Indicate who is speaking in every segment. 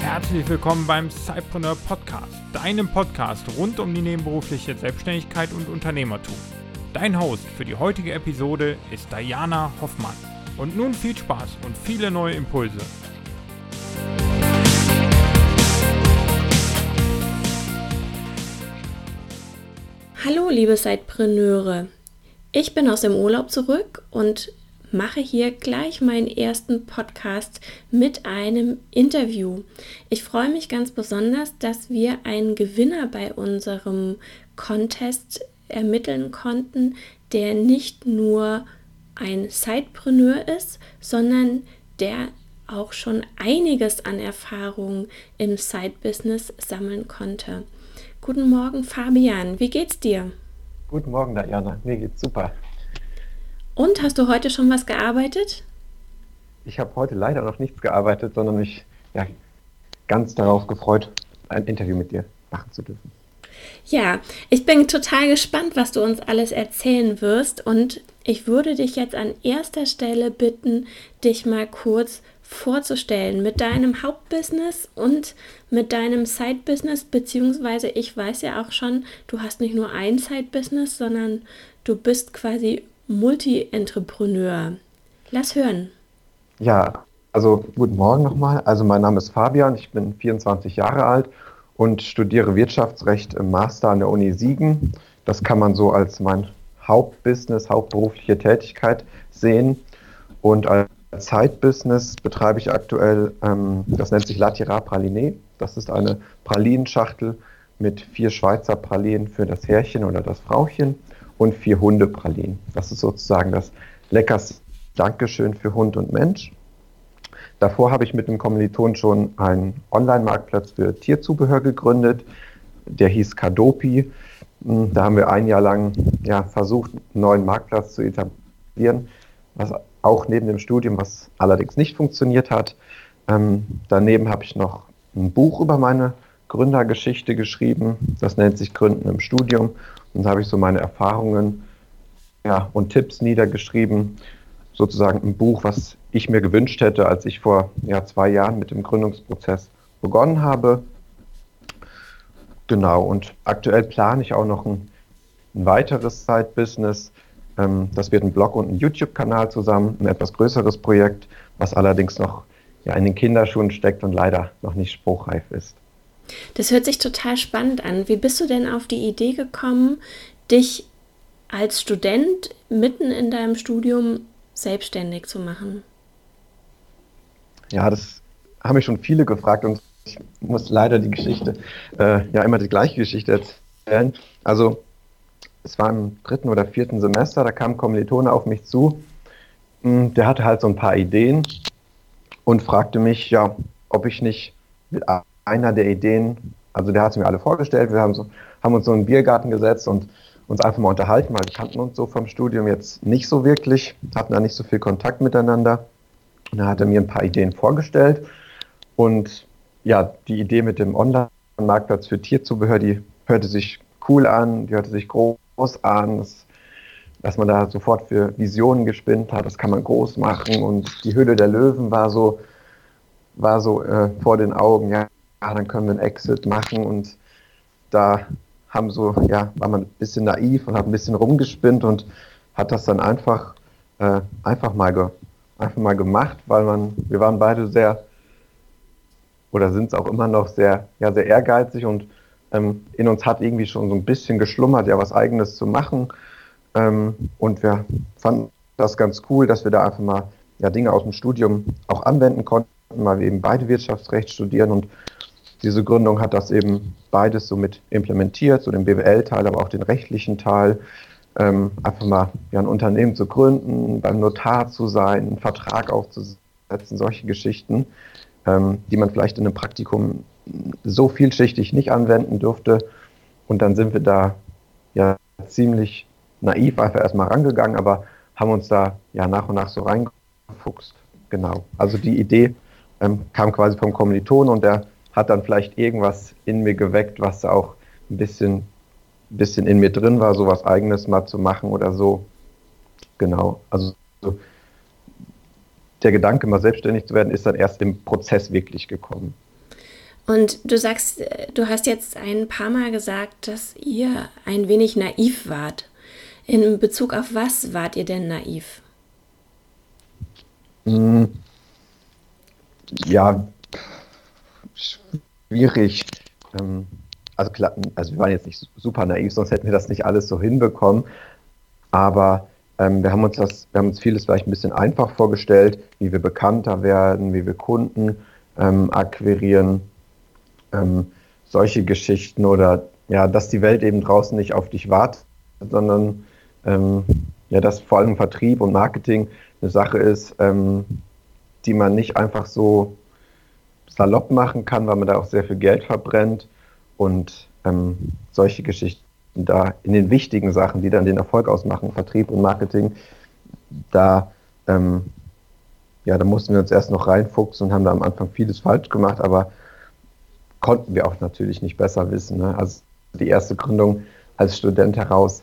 Speaker 1: Herzlich willkommen beim Cypreneur Podcast, deinem Podcast rund um die nebenberufliche Selbstständigkeit und Unternehmertum. Dein Host für die heutige Episode ist Diana Hoffmann. Und nun viel Spaß und viele neue Impulse.
Speaker 2: Hallo liebe Zeitpreneure, ich bin aus dem Urlaub zurück und mache hier gleich meinen ersten Podcast mit einem Interview. Ich freue mich ganz besonders, dass wir einen Gewinner bei unserem Contest ermitteln konnten, der nicht nur ein Sidepreneur ist, sondern der auch schon einiges an Erfahrung im Side-Business sammeln konnte. Guten Morgen, Fabian. Wie geht's dir?
Speaker 3: Guten Morgen, Diana. Mir geht's super.
Speaker 2: Und hast du heute schon was gearbeitet?
Speaker 3: Ich habe heute leider noch nichts gearbeitet, sondern mich ja, ganz darauf gefreut, ein Interview mit dir machen zu dürfen.
Speaker 2: Ja, ich bin total gespannt, was du uns alles erzählen wirst und ich würde dich jetzt an erster Stelle bitten, dich mal kurz vorzustellen mit deinem Hauptbusiness und mit deinem Side-Business, beziehungsweise ich weiß ja auch schon, du hast nicht nur ein Side-Business, sondern du bist quasi Multi-Entrepreneur. Lass hören.
Speaker 3: Ja, also guten Morgen nochmal. Also mein Name ist Fabian, ich bin 24 Jahre alt und studiere Wirtschaftsrecht im Master an der Uni Siegen. Das kann man so als mein Hauptbusiness, hauptberufliche Tätigkeit sehen. Und als Zeitbusiness betreibe ich aktuell, ähm, das nennt sich Latira Praliné. Das ist eine Pralinenschachtel mit vier Schweizer Pralinen für das Herrchen oder das Frauchen und vier Hundepralinen. Das ist sozusagen das leckerste Dankeschön für Hund und Mensch. Davor habe ich mit einem Kommiliton schon einen Online-Marktplatz für Tierzubehör gegründet. Der hieß Kadopi. Da haben wir ein Jahr lang ja, versucht, einen neuen Marktplatz zu etablieren, was auch neben dem Studium, was allerdings nicht funktioniert hat. Ähm, daneben habe ich noch ein Buch über meine Gründergeschichte geschrieben. Das nennt sich Gründen im Studium. Und da habe ich so meine Erfahrungen ja, und Tipps niedergeschrieben. Sozusagen ein Buch, was ich mir gewünscht hätte, als ich vor ja, zwei Jahren mit dem Gründungsprozess begonnen habe. Genau, und aktuell plane ich auch noch ein, ein weiteres Side-Business. Ähm, das wird ein Blog und ein YouTube-Kanal zusammen, ein etwas größeres Projekt, was allerdings noch ja, in den Kinderschuhen steckt und leider noch nicht spruchreif ist.
Speaker 2: Das hört sich total spannend an. Wie bist du denn auf die Idee gekommen, dich als Student mitten in deinem Studium selbstständig zu machen?
Speaker 3: Ja, das haben mich schon viele gefragt und ich muss leider die Geschichte, äh, ja immer die gleiche Geschichte erzählen. Also es war im dritten oder vierten Semester, da kam ein Kommilitone auf mich zu, hm, der hatte halt so ein paar Ideen und fragte mich, ja, ob ich nicht mit einer der Ideen, also der hat mir alle vorgestellt, wir haben, so, haben uns so in einen Biergarten gesetzt und uns einfach mal unterhalten, weil wir kannten uns so vom Studium jetzt nicht so wirklich, hatten da nicht so viel Kontakt miteinander. Und da hat er mir ein paar Ideen vorgestellt. Und ja, die Idee mit dem Online-Marktplatz für Tierzubehör, die hörte sich cool an, die hörte sich groß an, dass, man da sofort für Visionen gespinnt hat, das kann man groß machen. Und die Hülle der Löwen war so, war so äh, vor den Augen, ja, dann können wir einen Exit machen und da haben so, ja, war man ein bisschen naiv und hat ein bisschen rumgespinnt und hat das dann einfach, äh, einfach mal ge, einfach mal gemacht, weil man, wir waren beide sehr oder sind es auch immer noch sehr, ja, sehr ehrgeizig und ähm, in uns hat irgendwie schon so ein bisschen geschlummert, ja, was eigenes zu machen. Ähm, und wir fanden das ganz cool, dass wir da einfach mal ja, Dinge aus dem Studium auch anwenden konnten, weil wir eben beide Wirtschaftsrecht studieren und diese Gründung hat das eben beides so mit implementiert, so den BWL-Teil, aber auch den rechtlichen Teil. Ähm, einfach mal ja, ein Unternehmen zu gründen, beim Notar zu sein, einen Vertrag aufzusetzen, solche Geschichten, ähm, die man vielleicht in einem Praktikum so vielschichtig nicht anwenden dürfte. Und dann sind wir da ja ziemlich naiv einfach erstmal rangegangen, aber haben uns da ja nach und nach so reingefuchst. Genau. Also die Idee ähm, kam quasi vom Kommiliton und der hat dann vielleicht irgendwas in mir geweckt, was auch ein bisschen bisschen in mir drin war, so was Eigenes mal zu machen oder so. Genau. Also so, der Gedanke, mal selbstständig zu werden, ist dann erst im Prozess wirklich gekommen.
Speaker 2: Und du sagst, du hast jetzt ein paar Mal gesagt, dass ihr ein wenig naiv wart. In Bezug auf was wart ihr denn naiv?
Speaker 3: Hm. Ja, schwierig. Ähm, also klar, also wir waren jetzt nicht super naiv, sonst hätten wir das nicht alles so hinbekommen. Aber ähm, wir haben uns das, wir haben uns vieles vielleicht ein bisschen einfach vorgestellt, wie wir bekannter werden, wie wir Kunden ähm, akquirieren, ähm, solche Geschichten oder ja, dass die Welt eben draußen nicht auf dich wartet, sondern ähm, ja, dass vor allem Vertrieb und Marketing eine Sache ist, ähm, die man nicht einfach so salopp machen kann, weil man da auch sehr viel Geld verbrennt und ähm, solche Geschichten da in den wichtigen Sachen, die dann den Erfolg ausmachen, Vertrieb und Marketing, da, ähm, ja, da mussten wir uns erst noch reinfuchsen und haben da am Anfang vieles falsch gemacht, aber konnten wir auch natürlich nicht besser wissen. Ne? Also die erste Gründung als Student heraus,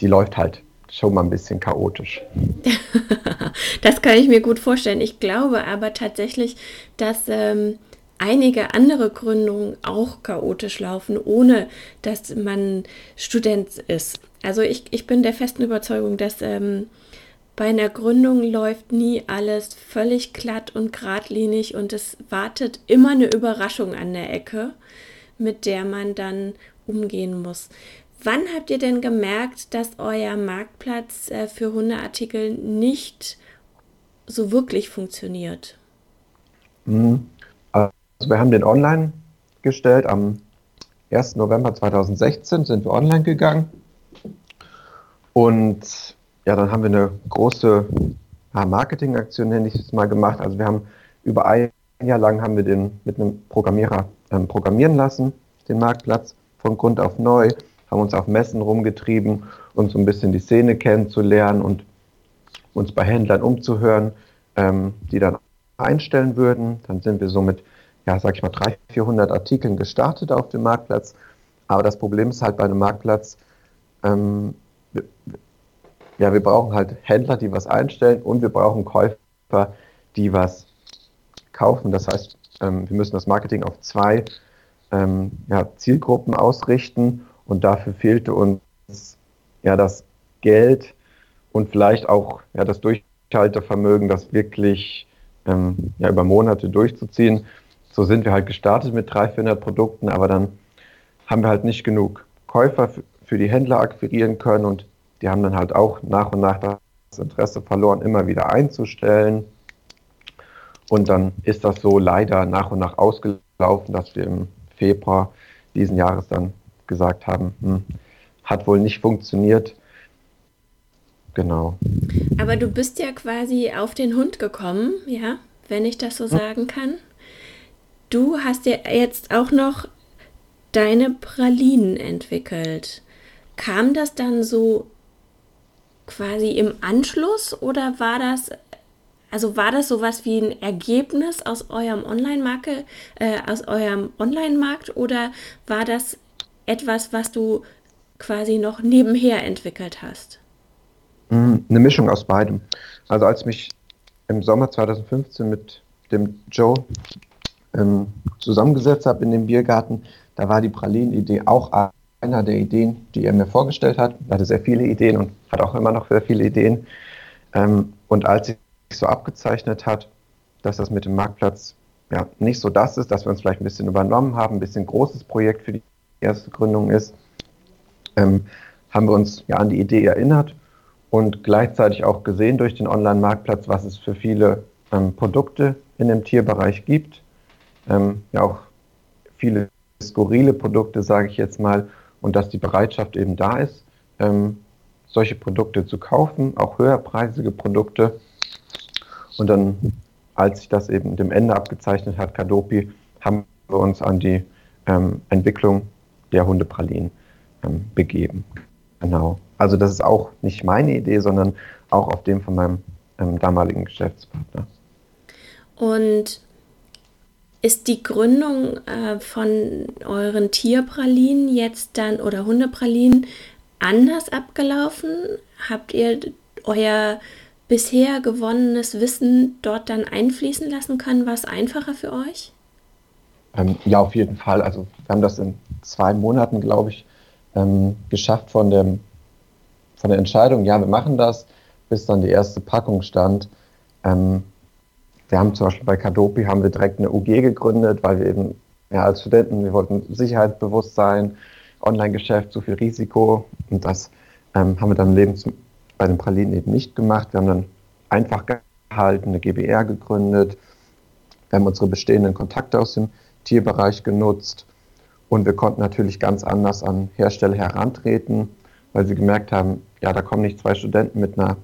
Speaker 3: die läuft halt schon mal ein bisschen chaotisch.
Speaker 2: das kann ich mir gut vorstellen. Ich glaube aber tatsächlich, dass ähm, einige andere Gründungen auch chaotisch laufen, ohne dass man Student ist. Also ich, ich bin der festen Überzeugung, dass ähm, bei einer Gründung läuft nie alles völlig glatt und geradlinig und es wartet immer eine Überraschung an der Ecke, mit der man dann umgehen muss. Wann habt ihr denn gemerkt, dass euer Marktplatz äh, für Hundeartikel nicht so wirklich funktioniert?
Speaker 3: Mhm. Also wir haben den online gestellt. Am 1. November 2016 sind wir online gegangen. Und ja, dann haben wir eine große Marketingaktion, nenne ich es mal, gemacht. Also wir haben über ein Jahr lang haben wir den mit einem Programmierer ähm, programmieren lassen, den Marktplatz von Grund auf neu haben uns auf Messen rumgetrieben, um so ein bisschen die Szene kennenzulernen und uns bei Händlern umzuhören, ähm, die dann einstellen würden. Dann sind wir so mit, ja, sag ich mal, 300, 400 Artikeln gestartet auf dem Marktplatz. Aber das Problem ist halt bei einem Marktplatz, ähm, ja, wir brauchen halt Händler, die was einstellen und wir brauchen Käufer, die was kaufen. Das heißt, ähm, wir müssen das Marketing auf zwei ähm, ja, Zielgruppen ausrichten und dafür fehlte uns ja das Geld und vielleicht auch ja, das Durchhaltevermögen, das wirklich ähm, ja, über Monate durchzuziehen. So sind wir halt gestartet mit 300, 400 Produkten, aber dann haben wir halt nicht genug Käufer für die Händler akquirieren können und die haben dann halt auch nach und nach das Interesse verloren, immer wieder einzustellen. Und dann ist das so leider nach und nach ausgelaufen, dass wir im Februar diesen Jahres dann gesagt haben, hm, hat wohl nicht funktioniert. Genau.
Speaker 2: Aber du bist ja quasi auf den Hund gekommen, ja, wenn ich das so hm. sagen kann. Du hast ja jetzt auch noch deine Pralinen entwickelt. Kam das dann so quasi im Anschluss oder war das also war das sowas wie ein Ergebnis aus eurem Online-Markt äh, aus eurem Online-Markt oder war das etwas, was du quasi noch nebenher entwickelt hast?
Speaker 3: Mm, eine Mischung aus beidem. Also als ich mich im Sommer 2015 mit dem Joe ähm, zusammengesetzt habe in dem Biergarten, da war die Pralinen-Idee auch einer der Ideen, die er mir vorgestellt hat. Er hatte sehr viele Ideen und hat auch immer noch sehr viele Ideen. Ähm, und als sich so abgezeichnet hat, dass das mit dem Marktplatz ja nicht so das ist, dass wir uns vielleicht ein bisschen übernommen haben, ein bisschen großes Projekt für die erste Gründung ist, ähm, haben wir uns ja an die Idee erinnert und gleichzeitig auch gesehen durch den Online-Marktplatz, was es für viele ähm, Produkte in dem Tierbereich gibt. Ähm, ja, auch viele skurrile Produkte, sage ich jetzt mal, und dass die Bereitschaft eben da ist, ähm, solche Produkte zu kaufen, auch höherpreisige Produkte. Und dann, als sich das eben dem Ende abgezeichnet hat, Kadopi, haben wir uns an die ähm, Entwicklung der Hundepralinen ähm, begeben. Genau. Also das ist auch nicht meine Idee, sondern auch auf dem von meinem ähm, damaligen Geschäftspartner.
Speaker 2: Und ist die Gründung äh, von euren Tierpralinen jetzt dann oder Hundepralinen anders abgelaufen? Habt ihr euer bisher gewonnenes Wissen dort dann einfließen lassen können? War es einfacher für euch?
Speaker 3: Ähm, ja, auf jeden Fall. Also wir haben das in zwei Monaten, glaube ich, ähm, geschafft von, dem, von der Entscheidung, ja, wir machen das, bis dann die erste Packung stand. Ähm, wir haben zum Beispiel bei Kadopi haben wir direkt eine UG gegründet, weil wir eben ja, als Studenten, wir wollten sicherheitsbewusst sein, Online-Geschäft, zu viel Risiko. Und das ähm, haben wir dann Lebens bei den Pralinen eben nicht gemacht. Wir haben dann einfach gehalten, eine GBR gegründet, wir haben unsere bestehenden Kontakte aus dem Tierbereich genutzt. Und wir konnten natürlich ganz anders an Hersteller herantreten, weil sie gemerkt haben, ja, da kommen nicht zwei Studenten mit einer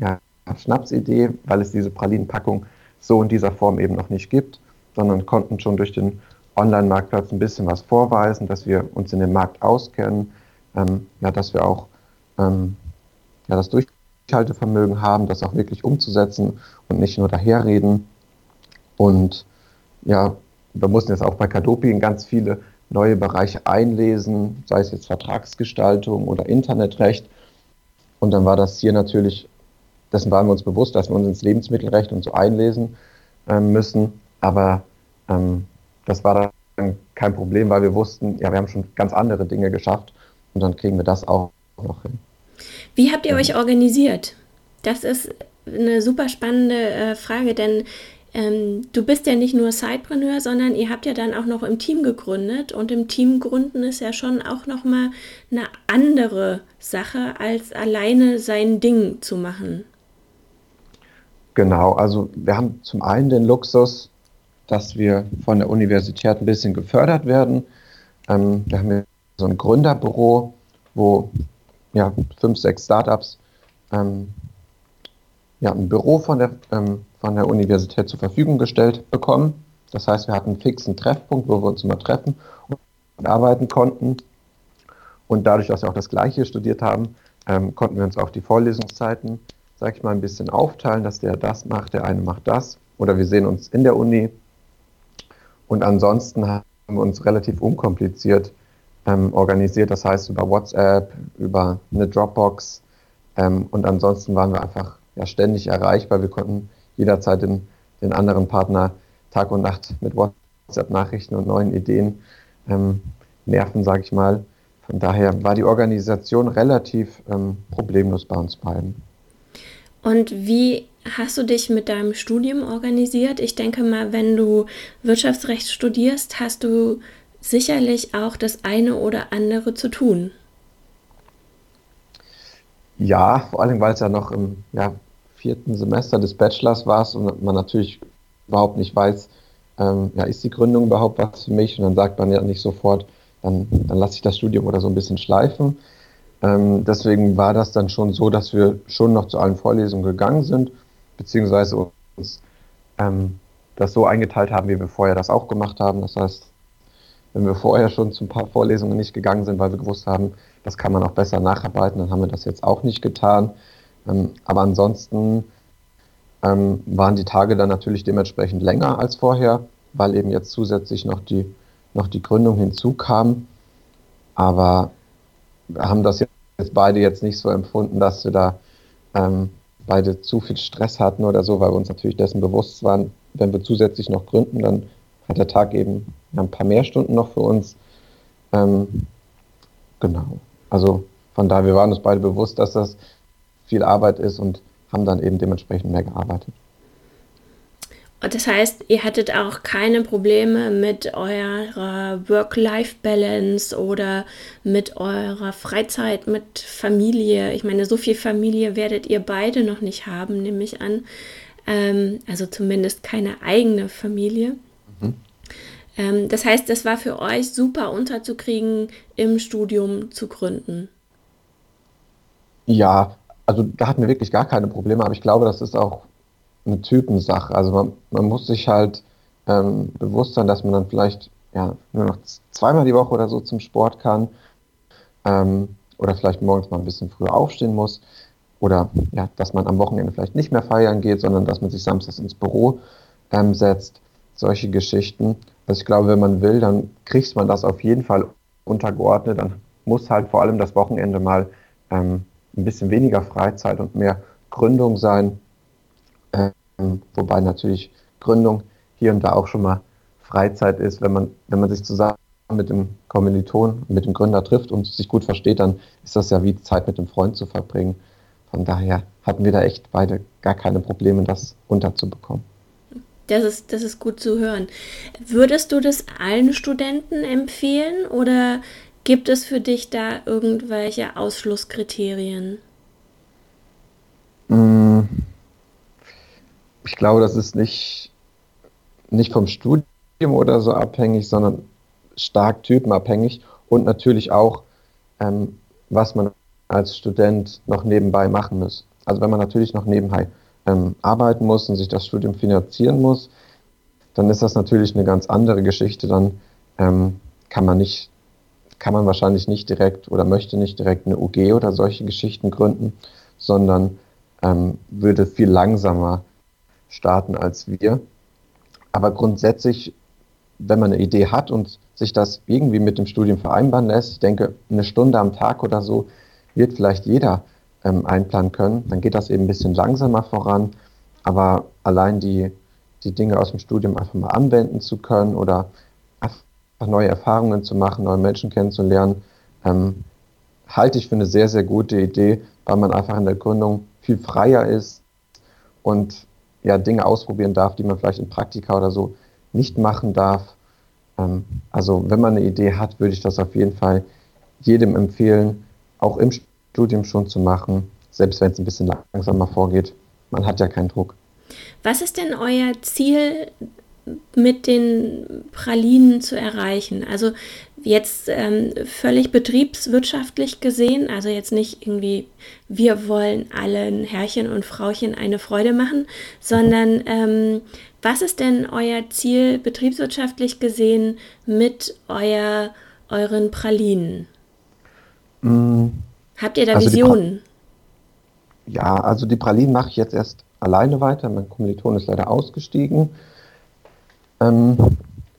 Speaker 3: ja, Schnapsidee, weil es diese Pralinenpackung so in dieser Form eben noch nicht gibt, sondern konnten schon durch den Online-Marktplatz ein bisschen was vorweisen, dass wir uns in dem Markt auskennen, ähm, ja, dass wir auch ähm, ja, das Durchhaltevermögen haben, das auch wirklich umzusetzen und nicht nur daherreden. Und ja, wir mussten jetzt auch bei Kadopi in ganz viele neue Bereiche einlesen, sei es jetzt Vertragsgestaltung oder Internetrecht. Und dann war das hier natürlich, dessen waren wir uns bewusst, dass wir uns ins Lebensmittelrecht und so einlesen ähm, müssen. Aber ähm, das war dann kein Problem, weil wir wussten, ja, wir haben schon ganz andere Dinge geschafft und dann kriegen wir das auch noch hin.
Speaker 2: Wie habt ihr euch organisiert? Das ist eine super spannende äh, Frage, denn ähm, du bist ja nicht nur Sidepreneur, sondern ihr habt ja dann auch noch im Team gegründet und im Team gründen ist ja schon auch noch mal eine andere Sache als alleine sein Ding zu machen.
Speaker 3: Genau, also wir haben zum einen den Luxus, dass wir von der Universität ein bisschen gefördert werden. Ähm, wir haben so ein Gründerbüro, wo ja, fünf, sechs Startups ähm, ja, ein Büro von der, ähm, von der Universität zur Verfügung gestellt bekommen. Das heißt, wir hatten einen fixen Treffpunkt, wo wir uns immer treffen und arbeiten konnten. Und dadurch, dass wir auch das Gleiche studiert haben, ähm, konnten wir uns auch die Vorlesungszeiten, sag ich mal, ein bisschen aufteilen, dass der das macht, der eine macht das. Oder wir sehen uns in der Uni. Und ansonsten haben wir uns relativ unkompliziert ähm, organisiert, das heißt über WhatsApp, über eine Dropbox. Ähm, und ansonsten waren wir einfach ja, ständig erreichbar. Wir konnten jederzeit den, den anderen Partner Tag und Nacht mit WhatsApp-Nachrichten und neuen Ideen ähm, nerven, sage ich mal. Von daher war die Organisation relativ ähm, problemlos bei uns beiden.
Speaker 2: Und wie hast du dich mit deinem Studium organisiert? Ich denke mal, wenn du Wirtschaftsrecht studierst, hast du sicherlich auch das eine oder andere zu tun.
Speaker 3: Ja, vor allem, weil es ja noch im ja, vierten Semester des Bachelors war und man natürlich überhaupt nicht weiß, ähm, ja, ist die Gründung überhaupt was für mich? Und dann sagt man ja nicht sofort, dann, dann lasse ich das Studium oder so ein bisschen schleifen. Ähm, deswegen war das dann schon so, dass wir schon noch zu allen Vorlesungen gegangen sind, beziehungsweise uns ähm, das so eingeteilt haben, wie wir vorher das auch gemacht haben. Das heißt, wenn wir vorher schon zu ein paar Vorlesungen nicht gegangen sind, weil wir gewusst haben, das kann man auch besser nacharbeiten, dann haben wir das jetzt auch nicht getan. Ähm, aber ansonsten ähm, waren die Tage dann natürlich dementsprechend länger als vorher, weil eben jetzt zusätzlich noch die, noch die Gründung hinzukam. Aber haben das jetzt beide jetzt nicht so empfunden, dass wir da ähm, beide zu viel Stress hatten oder so, weil wir uns natürlich dessen bewusst waren, wenn wir zusätzlich noch gründen, dann hat der Tag eben ein paar mehr Stunden noch für uns. Ähm, genau. Also von daher, wir waren uns beide bewusst, dass das viel Arbeit ist und haben dann eben dementsprechend mehr gearbeitet.
Speaker 2: Und das heißt, ihr hattet auch keine Probleme mit eurer Work-Life-Balance oder mit eurer Freizeit, mit Familie. Ich meine, so viel Familie werdet ihr beide noch nicht haben, nehme ich an. Ähm, also zumindest keine eigene Familie. Ähm, das heißt, es war für euch super unterzukriegen, im Studium zu gründen.
Speaker 3: Ja, also da hatten wir wirklich gar keine Probleme, aber ich glaube, das ist auch eine Typensache. Also man, man muss sich halt ähm, bewusst sein, dass man dann vielleicht ja, nur noch zweimal die Woche oder so zum Sport kann ähm, oder vielleicht morgens mal ein bisschen früher aufstehen muss oder ja, dass man am Wochenende vielleicht nicht mehr feiern geht, sondern dass man sich samstags ins Büro ähm, setzt. solche Geschichten. Also ich glaube, wenn man will, dann kriegt man das auf jeden Fall untergeordnet. Dann muss halt vor allem das Wochenende mal ähm, ein bisschen weniger Freizeit und mehr Gründung sein. Ähm, wobei natürlich Gründung hier und da auch schon mal Freizeit ist, wenn man, wenn man sich zusammen mit dem Kommiliton, mit dem Gründer trifft und sich gut versteht, dann ist das ja wie Zeit mit dem Freund zu verbringen. Von daher hatten wir da echt beide gar keine Probleme, das unterzubekommen.
Speaker 2: Das ist, das ist gut zu hören. Würdest du das allen Studenten empfehlen oder gibt es für dich da irgendwelche Ausschlusskriterien?
Speaker 3: Ich glaube, das ist nicht, nicht vom Studium oder so abhängig, sondern stark typenabhängig und natürlich auch, ähm, was man als Student noch nebenbei machen muss. Also wenn man natürlich noch nebenbei ähm, arbeiten muss und sich das Studium finanzieren muss, dann ist das natürlich eine ganz andere Geschichte. Dann ähm, kann man nicht, kann man wahrscheinlich nicht direkt oder möchte nicht direkt eine UG oder solche Geschichten gründen, sondern ähm, würde viel langsamer starten als wir. Aber grundsätzlich, wenn man eine Idee hat und sich das irgendwie mit dem Studium vereinbaren lässt, ich denke, eine Stunde am Tag oder so wird vielleicht jeder ähm, einplanen können. Dann geht das eben ein bisschen langsamer voran. Aber allein die, die Dinge aus dem Studium einfach mal anwenden zu können oder neue Erfahrungen zu machen, neue Menschen kennenzulernen, ähm, halte ich für eine sehr, sehr gute Idee, weil man einfach in der Gründung viel freier ist und ja, Dinge ausprobieren darf, die man vielleicht in Praktika oder so nicht machen darf. Ähm, also wenn man eine Idee hat, würde ich das auf jeden Fall jedem empfehlen, auch im Studium schon zu machen, selbst wenn es ein bisschen langsamer vorgeht. Man hat ja keinen Druck.
Speaker 2: Was ist denn euer Ziel mit den Pralinen zu erreichen? Also jetzt ähm, völlig betriebswirtschaftlich gesehen, also jetzt nicht irgendwie, wir wollen allen Herrchen und Frauchen eine Freude machen, sondern ähm, was ist denn euer Ziel betriebswirtschaftlich gesehen mit euer, euren Pralinen? Mm. Habt ihr da also Visionen?
Speaker 3: Ja, also die Pralinen mache ich jetzt erst alleine weiter. Mein Kommiliton ist leider ausgestiegen. Ähm,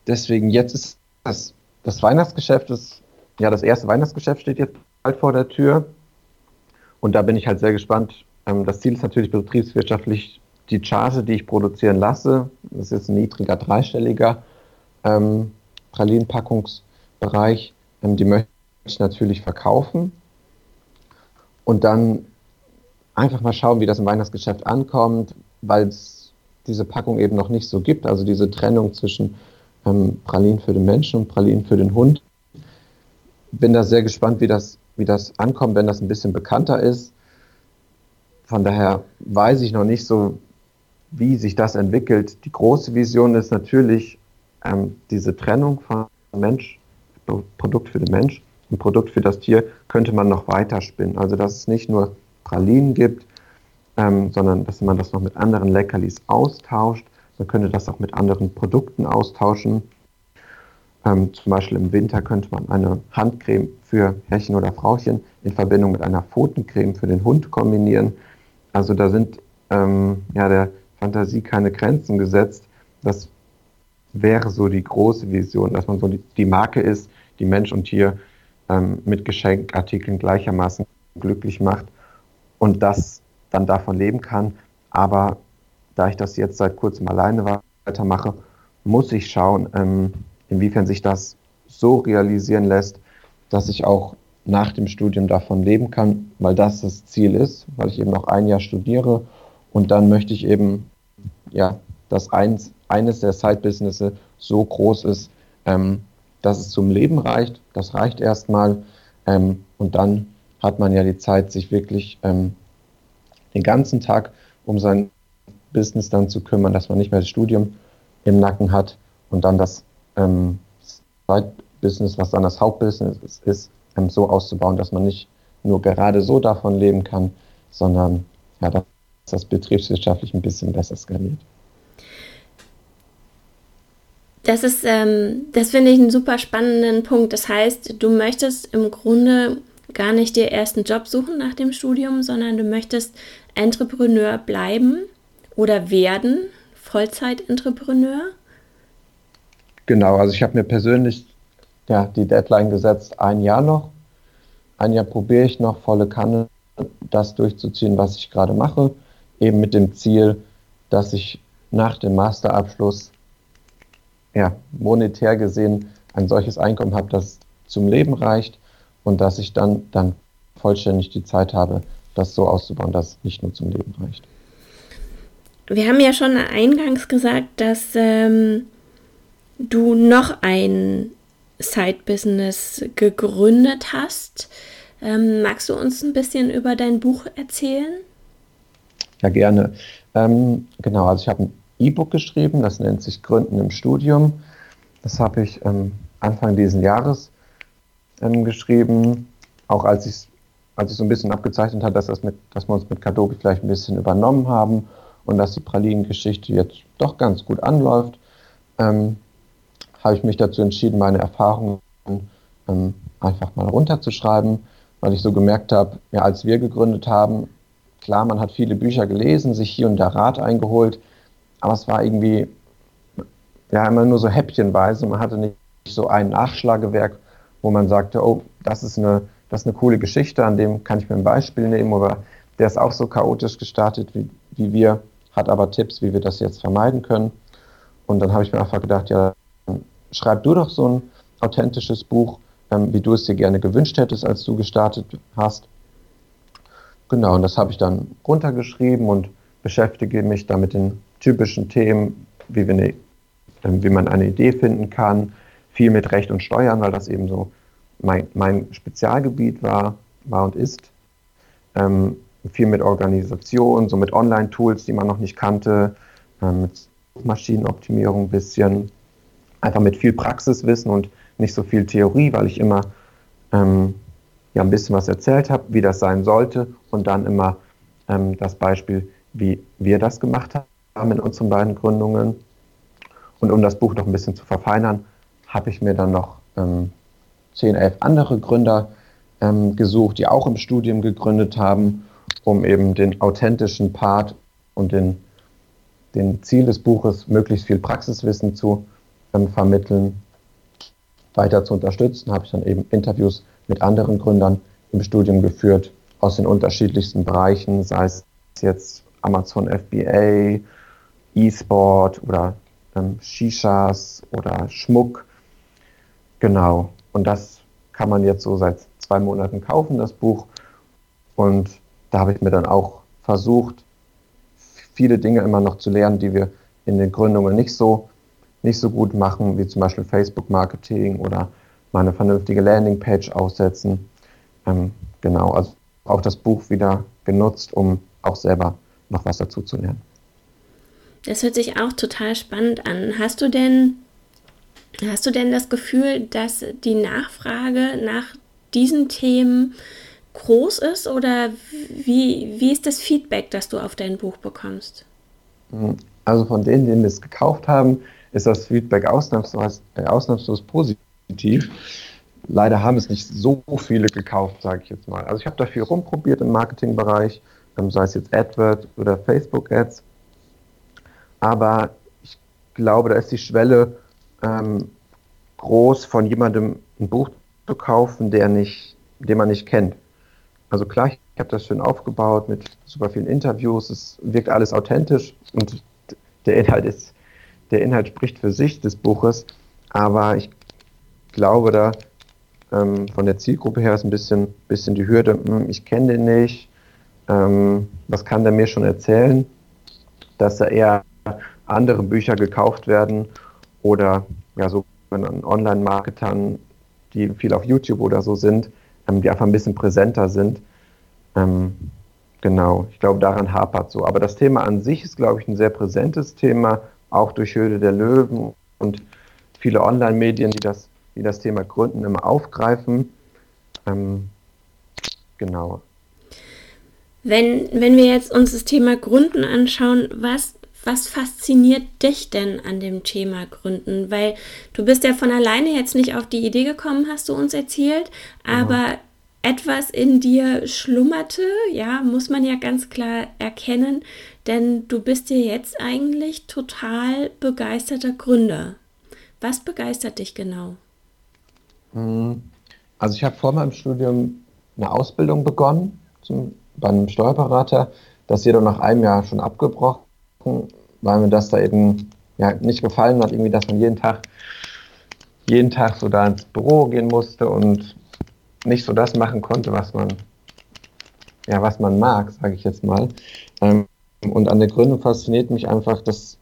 Speaker 3: deswegen jetzt ist das, das Weihnachtsgeschäft, ist, ja, das erste Weihnachtsgeschäft steht jetzt bald vor der Tür. Und da bin ich halt sehr gespannt. Ähm, das Ziel ist natürlich betriebswirtschaftlich die Charge, die ich produzieren lasse. Das ist ein niedriger, dreistelliger ähm, Pralinenpackungsbereich. Ähm, die möchte ich natürlich verkaufen. Und dann einfach mal schauen, wie das im Weihnachtsgeschäft ankommt, weil es diese Packung eben noch nicht so gibt. Also diese Trennung zwischen ähm, Pralinen für den Menschen und Pralinen für den Hund. Bin da sehr gespannt, wie das, wie das ankommt, wenn das ein bisschen bekannter ist. Von daher weiß ich noch nicht so, wie sich das entwickelt. Die große Vision ist natürlich ähm, diese Trennung von Mensch, Produkt für den Mensch ein Produkt für das Tier könnte man noch weiter spinnen. Also dass es nicht nur Pralinen gibt, ähm, sondern dass man das noch mit anderen Leckerlis austauscht. Man könnte das auch mit anderen Produkten austauschen. Ähm, zum Beispiel im Winter könnte man eine Handcreme für Herrchen oder Frauchen in Verbindung mit einer Pfotencreme für den Hund kombinieren. Also da sind ähm, ja der Fantasie keine Grenzen gesetzt. Das wäre so die große Vision, dass man so die, die Marke ist, die Mensch und Tier ähm, mit Geschenkartikeln gleichermaßen glücklich macht und das dann davon leben kann. Aber da ich das jetzt seit kurzem alleine weitermache, muss ich schauen, ähm, inwiefern sich das so realisieren lässt, dass ich auch nach dem Studium davon leben kann, weil das das Ziel ist, weil ich eben noch ein Jahr studiere und dann möchte ich eben, ja, dass eins, eines der Side-Businesses so groß ist, ähm, dass es zum Leben reicht. Das reicht erstmal. Ähm, und dann hat man ja die Zeit, sich wirklich ähm, den ganzen Tag um sein Business dann zu kümmern, dass man nicht mehr das Studium im Nacken hat und dann das ähm, Side-Business, was dann das Hauptbusiness ist, ähm, so auszubauen, dass man nicht nur gerade so davon leben kann, sondern ja, dass das betriebswirtschaftlich ein bisschen besser skaliert.
Speaker 2: Das ist, ähm, das finde ich einen super spannenden Punkt. Das heißt, du möchtest im Grunde gar nicht dir erst einen Job suchen nach dem Studium, sondern du möchtest Entrepreneur bleiben oder werden, Vollzeit-Entrepreneur.
Speaker 3: Genau, also ich habe mir persönlich ja, die Deadline gesetzt, ein Jahr noch. Ein Jahr probiere ich noch volle Kanne, das durchzuziehen, was ich gerade mache, eben mit dem Ziel, dass ich nach dem Masterabschluss ja, monetär gesehen ein solches Einkommen habe, das zum Leben reicht und dass ich dann, dann vollständig die Zeit habe, das so auszubauen, dass es nicht nur zum Leben reicht.
Speaker 2: Wir haben ja schon eingangs gesagt, dass ähm, du noch ein Side-Business gegründet hast. Ähm, magst du uns ein bisschen über dein Buch erzählen?
Speaker 3: Ja, gerne. Ähm, genau, also ich habe ein E-Book geschrieben, das nennt sich Gründen im Studium. Das habe ich ähm, Anfang dieses Jahres ähm, geschrieben, auch als ich als ich so ein bisschen abgezeichnet hat, dass, das mit, dass wir uns mit Kadobi vielleicht ein bisschen übernommen haben und dass die Pralinen-Geschichte jetzt doch ganz gut anläuft, ähm, habe ich mich dazu entschieden, meine Erfahrungen ähm, einfach mal runterzuschreiben, weil ich so gemerkt habe, ja, als wir gegründet haben, klar, man hat viele Bücher gelesen, sich hier und da Rat eingeholt, aber es war irgendwie ja immer nur so häppchenweise. Man hatte nicht so ein Nachschlagewerk, wo man sagte, oh, das ist eine, das ist eine coole Geschichte, an dem kann ich mir ein Beispiel nehmen, oder der ist auch so chaotisch gestartet wie, wie wir, hat aber Tipps, wie wir das jetzt vermeiden können. Und dann habe ich mir einfach gedacht, ja, schreib du doch so ein authentisches Buch, ähm, wie du es dir gerne gewünscht hättest, als du gestartet hast. Genau, und das habe ich dann runtergeschrieben und beschäftige mich da mit den typischen Themen, wie, wir ne, ähm, wie man eine Idee finden kann, viel mit Recht und Steuern, weil das eben so mein, mein Spezialgebiet war, war und ist. Ähm, viel mit Organisation, so mit Online-Tools, die man noch nicht kannte, ähm, mit Maschinenoptimierung ein bisschen, einfach mit viel Praxiswissen und nicht so viel Theorie, weil ich immer ähm, ja, ein bisschen was erzählt habe, wie das sein sollte und dann immer ähm, das Beispiel, wie wir das gemacht haben in unseren beiden Gründungen. Und um das Buch noch ein bisschen zu verfeinern, habe ich mir dann noch ähm, 10, 11 andere Gründer ähm, gesucht, die auch im Studium gegründet haben, um eben den authentischen Part und den, den Ziel des Buches, möglichst viel Praxiswissen zu ähm, vermitteln, weiter zu unterstützen. Habe ich dann eben Interviews mit anderen Gründern im Studium geführt, aus den unterschiedlichsten Bereichen, sei es jetzt Amazon FBA, E-Sport oder ähm, Shishas oder Schmuck. Genau. Und das kann man jetzt so seit zwei Monaten kaufen, das Buch. Und da habe ich mir dann auch versucht, viele Dinge immer noch zu lernen, die wir in den Gründungen nicht so, nicht so gut machen, wie zum Beispiel Facebook-Marketing oder mal eine vernünftige Landingpage aussetzen. Ähm, genau, also auch das Buch wieder genutzt, um auch selber noch was dazu zu lernen.
Speaker 2: Das hört sich auch total spannend an. Hast du denn, hast du denn das Gefühl, dass die Nachfrage nach diesen Themen groß ist oder wie, wie ist das Feedback, das du auf dein Buch bekommst?
Speaker 3: Also von denen, die es gekauft haben, ist das Feedback ausnahmslos, äh, ausnahmslos positiv. Leider haben es nicht so viele gekauft, sage ich jetzt mal. Also ich habe da viel rumprobiert im Marketingbereich, ähm, sei es jetzt AdWords oder Facebook-Ads. Aber ich glaube, da ist die Schwelle ähm, groß, von jemandem ein Buch zu kaufen, der nicht, den man nicht kennt. Also klar, ich habe das schön aufgebaut mit super vielen Interviews. Es wirkt alles authentisch und der Inhalt ist, der Inhalt spricht für sich des Buches. Aber ich glaube, da ähm, von der Zielgruppe her ist ein bisschen, bisschen die Hürde, hm, ich kenne den nicht, ähm, was kann der mir schon erzählen, dass da eher andere Bücher gekauft werden oder ja so Online-Marketern, die viel auf YouTube oder so sind, ähm, die einfach ein bisschen präsenter sind. Ähm, genau, ich glaube, daran hapert so. Aber das Thema an sich ist, glaube ich, ein sehr präsentes Thema, auch durch Höhle der Löwen und viele Online-Medien, die das, die das Thema Gründen immer aufgreifen. Ähm, genau.
Speaker 2: Wenn, wenn wir jetzt uns das Thema Gründen anschauen, was, was fasziniert dich denn an dem Thema Gründen? Weil du bist ja von alleine jetzt nicht auf die Idee gekommen, hast du uns erzählt, aber ja. etwas in dir schlummerte, ja, muss man ja ganz klar erkennen, denn du bist ja jetzt eigentlich total begeisterter Gründer. Was begeistert dich genau?
Speaker 3: Hm, also ich habe vor meinem Studium eine Ausbildung begonnen zum, bei einem Steuerberater. Das jedoch nach einem Jahr schon abgebrochen, weil mir das da eben ja, nicht gefallen hat, irgendwie, dass man jeden Tag, jeden Tag so da ins Büro gehen musste und nicht so das machen konnte, was man, ja, was man mag, sage ich jetzt mal. Ähm, und an der Gründung fasziniert mich einfach, dass,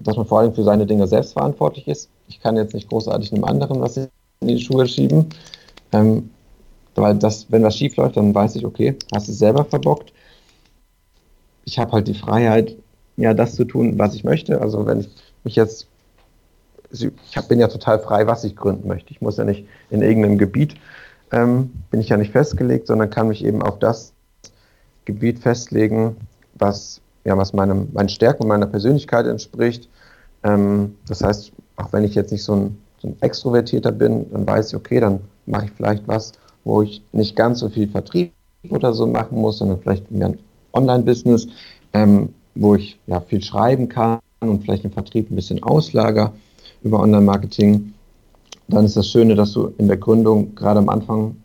Speaker 3: dass man vor allem für seine Dinge selbst verantwortlich ist. Ich kann jetzt nicht großartig einem anderen was in die Schuhe schieben. Ähm, weil das, wenn was schief läuft, dann weiß ich, okay, hast du es selber verbockt. Ich habe halt die Freiheit, ja, das zu tun, was ich möchte. Also wenn ich mich jetzt, ich bin ja total frei, was ich gründen möchte. Ich muss ja nicht in irgendeinem Gebiet, ähm, bin ich ja nicht festgelegt, sondern kann mich eben auf das Gebiet festlegen, was, ja, was meinem, meinen Stärken meiner Persönlichkeit entspricht. Ähm, das heißt, auch wenn ich jetzt nicht so ein, so ein Extrovertierter bin, dann weiß ich, okay, dann mache ich vielleicht was, wo ich nicht ganz so viel Vertrieb oder so machen muss, sondern vielleicht mehr ein Online-Business, ähm, wo ich ja viel schreiben kann und vielleicht im Vertrieb ein bisschen auslager über Online-Marketing. Dann ist das Schöne, dass du in der Gründung gerade am Anfang,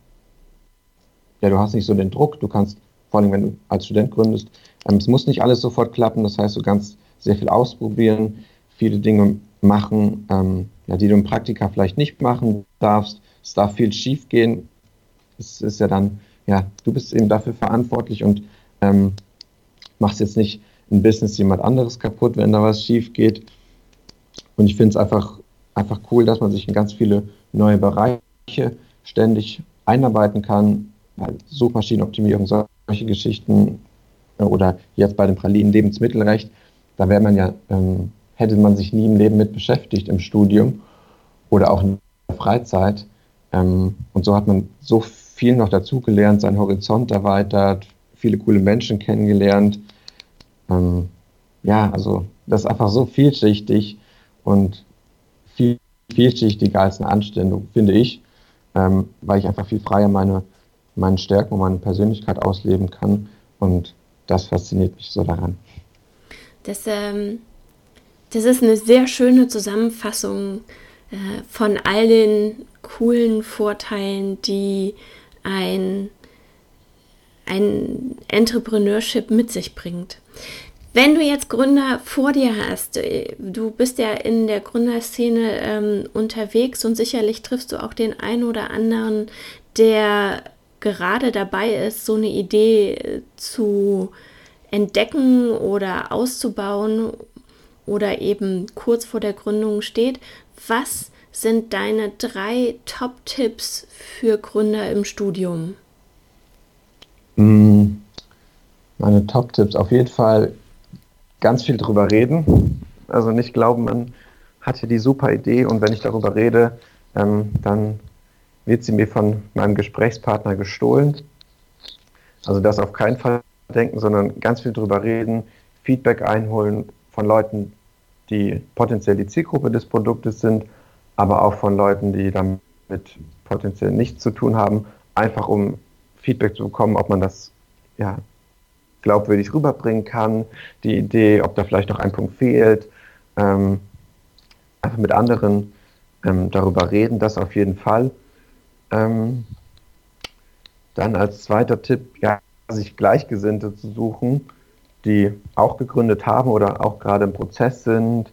Speaker 3: ja, du hast nicht so den Druck, du kannst, vor allem wenn du als Student gründest, ähm, es muss nicht alles sofort klappen, das heißt, du kannst sehr viel ausprobieren, viele Dinge machen, ähm, ja, die du im Praktika vielleicht nicht machen darfst. Es darf viel schief gehen, es ist ja dann, ja, du bist eben dafür verantwortlich und ähm, machst jetzt nicht ein Business jemand anderes kaputt, wenn da was schief geht. Und ich finde es einfach, einfach cool, dass man sich in ganz viele neue Bereiche ständig einarbeiten kann. Suchmaschinenoptimierung, solche Geschichten äh, oder jetzt bei dem Pralinen Lebensmittelrecht, da wäre man ja, ähm, hätte man sich nie im Leben mit beschäftigt im Studium oder auch in der Freizeit. Ähm, und so hat man so viel noch dazugelernt, seinen Horizont erweitert, viele coole Menschen kennengelernt. Ähm, ja, also das ist einfach so vielschichtig und viel vielschichtiger als eine Anstellung, finde ich, ähm, weil ich einfach viel freier meine, meine Stärken und meine Persönlichkeit ausleben kann und das fasziniert mich so daran.
Speaker 2: Das, ähm, das ist eine sehr schöne Zusammenfassung äh, von all den coolen Vorteilen, die ein, ein Entrepreneurship mit sich bringt. Wenn du jetzt Gründer vor dir hast, äh, du bist ja in der Gründerszene ähm, unterwegs und sicherlich triffst du auch den einen oder anderen, der gerade dabei ist, so eine Idee äh, zu entdecken oder auszubauen oder eben kurz vor der Gründung steht. Was sind deine drei Top-Tipps für Gründer im Studium?
Speaker 3: Mm, meine Top-Tipps auf jeden Fall ganz viel drüber reden. Also nicht glauben, man hat hier die super Idee und wenn ich darüber rede, ähm, dann wird sie mir von meinem Gesprächspartner gestohlen. Also das auf keinen Fall denken, sondern ganz viel drüber reden, Feedback einholen von Leuten, die potenziell die Zielgruppe des Produktes sind aber auch von Leuten, die damit potenziell nichts zu tun haben, einfach um Feedback zu bekommen, ob man das ja, glaubwürdig rüberbringen kann, die Idee, ob da vielleicht noch ein Punkt fehlt, ähm, einfach mit anderen ähm, darüber reden, das auf jeden Fall. Ähm, dann als zweiter Tipp, ja, sich Gleichgesinnte zu suchen, die auch gegründet haben oder auch gerade im Prozess sind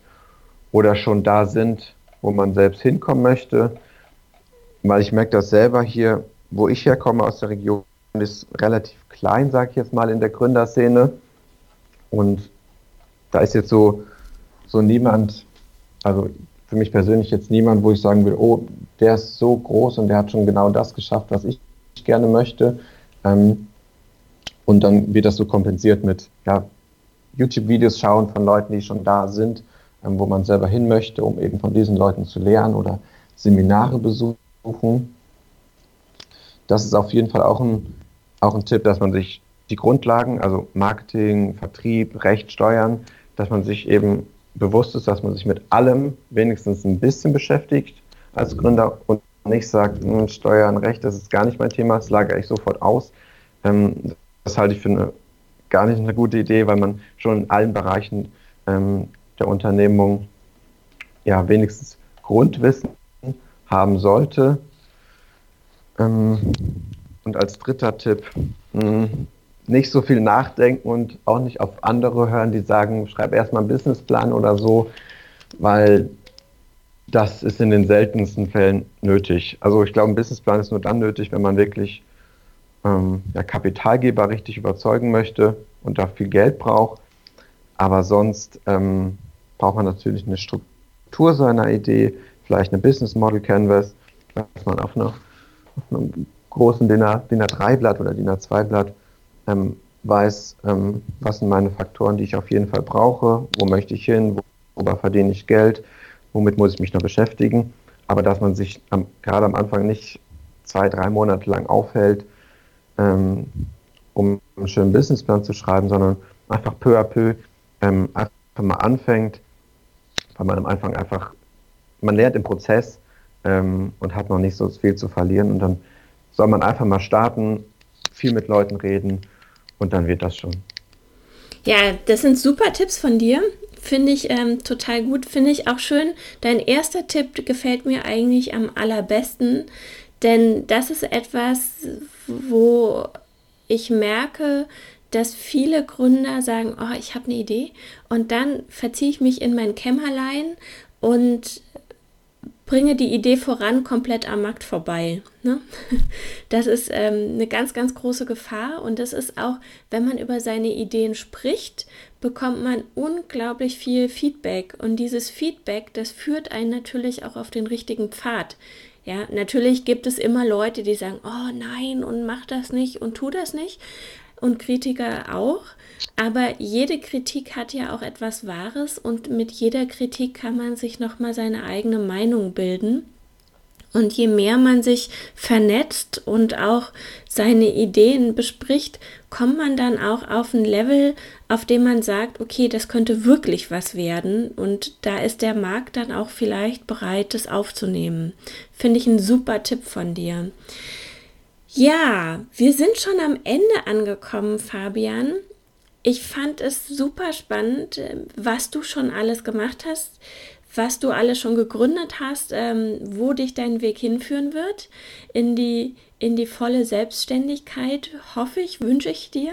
Speaker 3: oder schon da sind, wo man selbst hinkommen möchte. Weil ich merke das selber hier, wo ich herkomme aus der Region, ist relativ klein, sage ich jetzt mal, in der Gründerszene. Und da ist jetzt so, so niemand, also für mich persönlich jetzt niemand, wo ich sagen will, oh, der ist so groß und der hat schon genau das geschafft, was ich gerne möchte. Ähm, und dann wird das so kompensiert mit ja, YouTube-Videos schauen von Leuten, die schon da sind ähm, wo man selber hin möchte, um eben von diesen Leuten zu lernen oder Seminare besuchen. Das ist auf jeden Fall auch ein, auch ein Tipp, dass man sich die Grundlagen, also Marketing, Vertrieb, Recht, Steuern, dass man sich eben bewusst ist, dass man sich mit allem wenigstens ein bisschen beschäftigt als Gründer und nicht sagt, hm, Steuern, Recht, das ist gar nicht mein Thema, das lagere ich sofort aus. Ähm, das halte ich für eine, gar nicht eine gute Idee, weil man schon in allen Bereichen ähm, der Unternehmung ja wenigstens Grundwissen haben sollte. Und als dritter Tipp, mh, nicht so viel nachdenken und auch nicht auf andere hören, die sagen, schreib erstmal einen Businessplan oder so, weil das ist in den seltensten Fällen nötig. Also ich glaube, ein Businessplan ist nur dann nötig, wenn man wirklich ähm, ja, Kapitalgeber richtig überzeugen möchte und da viel Geld braucht. Aber sonst ähm, braucht man natürlich eine Struktur seiner Idee, vielleicht eine Business Model Canvas, dass man auf, einer, auf einem großen DIN, A3-Blatt oder DIN A2-Blatt ähm, weiß, ähm, was sind meine Faktoren, die ich auf jeden Fall brauche, wo möchte ich hin, worüber verdiene ich Geld, womit muss ich mich noch beschäftigen. Aber dass man sich am, gerade am Anfang nicht zwei, drei Monate lang aufhält, ähm, um einen schönen Businessplan zu schreiben, sondern einfach peu à peu ähm, einfach mal anfängt, weil man am Anfang einfach, man lernt im Prozess ähm, und hat noch nicht so viel zu verlieren und dann soll man einfach mal starten, viel mit Leuten reden und dann wird das schon.
Speaker 2: Ja, das sind super Tipps von dir. Finde ich ähm, total gut. Finde ich auch schön. Dein erster Tipp gefällt mir eigentlich am allerbesten, denn das ist etwas, wo ich merke, dass viele Gründer sagen, oh, ich habe eine Idee und dann verziehe ich mich in mein Kämmerlein und bringe die Idee voran komplett am Markt vorbei. Ne? Das ist ähm, eine ganz, ganz große Gefahr und das ist auch, wenn man über seine Ideen spricht, bekommt man unglaublich viel Feedback und dieses Feedback, das führt einen natürlich auch auf den richtigen Pfad. Ja, natürlich gibt es immer Leute, die sagen, oh nein und mach das nicht und tu das nicht und Kritiker auch. Aber jede Kritik hat ja auch etwas Wahres und mit jeder Kritik kann man sich nochmal seine eigene Meinung bilden. Und je mehr man sich vernetzt und auch seine Ideen bespricht, kommt man dann auch auf ein Level, auf dem man sagt, okay, das könnte wirklich was werden. Und da ist der Markt dann auch vielleicht bereit, das aufzunehmen. Finde ich ein super Tipp von dir. Ja, wir sind schon am Ende angekommen, Fabian. Ich fand es super spannend, äh, was du schon alles gemacht hast, was du alles schon gegründet hast, ähm, wo dich dein Weg hinführen wird in die, in die volle Selbstständigkeit, hoffe ich, wünsche ich dir.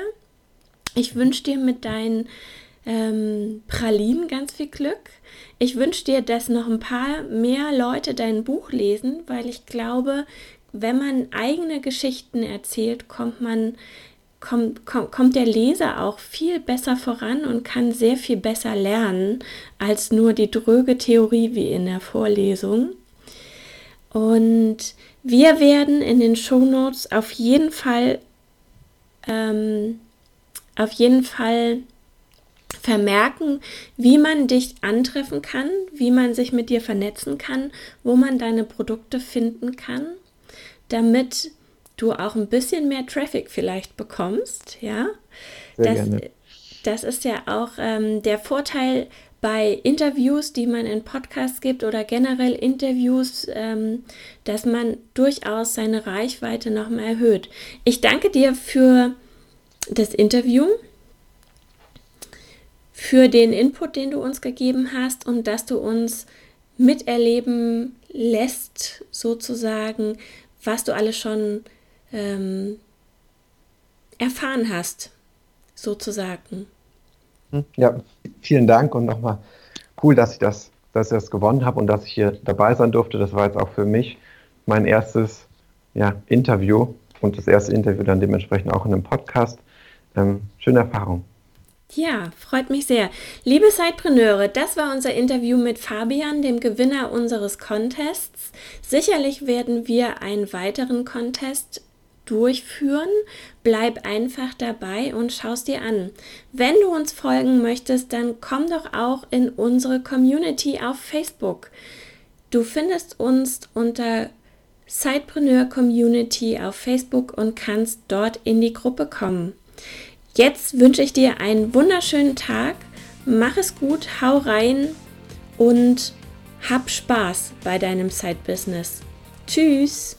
Speaker 2: Ich wünsche dir mit deinen ähm, Pralinen ganz viel Glück. Ich wünsche dir, dass noch ein paar mehr Leute dein Buch lesen, weil ich glaube, wenn man eigene Geschichten erzählt, kommt man kommt, kommt, kommt der Leser auch viel besser voran und kann sehr viel besser lernen als nur die dröge Theorie wie in der Vorlesung. Und wir werden in den Shownotes auf jeden Fall ähm, auf jeden Fall vermerken, wie man dich antreffen kann, wie man sich mit dir vernetzen kann, wo man deine Produkte finden kann damit du auch ein bisschen mehr Traffic vielleicht bekommst, ja.
Speaker 3: Sehr das, gerne.
Speaker 2: das ist ja auch ähm, der Vorteil bei Interviews, die man in Podcasts gibt oder generell Interviews, ähm, dass man durchaus seine Reichweite nochmal erhöht. Ich danke dir für das Interview, für den Input, den du uns gegeben hast und dass du uns miterleben lässt, sozusagen, was du alles schon ähm, erfahren hast, sozusagen.
Speaker 3: Hm, ja, vielen Dank und nochmal cool, dass ich das, dass ich das gewonnen habe und dass ich hier dabei sein durfte. Das war jetzt auch für mich mein erstes ja, Interview und das erste Interview dann dementsprechend auch in einem Podcast. Ähm, schöne Erfahrung.
Speaker 2: Ja, freut mich sehr. Liebe Sidepreneure, das war unser Interview mit Fabian, dem Gewinner unseres Contests. Sicherlich werden wir einen weiteren Contest durchführen. Bleib einfach dabei und schau es dir an. Wenn du uns folgen möchtest, dann komm doch auch in unsere Community auf Facebook. Du findest uns unter Sidepreneur Community auf Facebook und kannst dort in die Gruppe kommen. Jetzt wünsche ich dir einen wunderschönen Tag. Mach es gut, hau rein und hab Spaß bei deinem Side-Business. Tschüss!